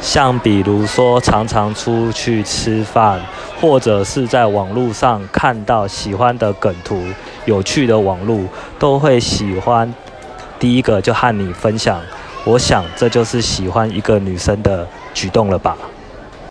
像比如说常常出去吃饭或者是在网络上看到喜欢的梗图有趣的网络都会喜欢第一个就和你分享。我想这就是喜欢一个女生的举动了吧。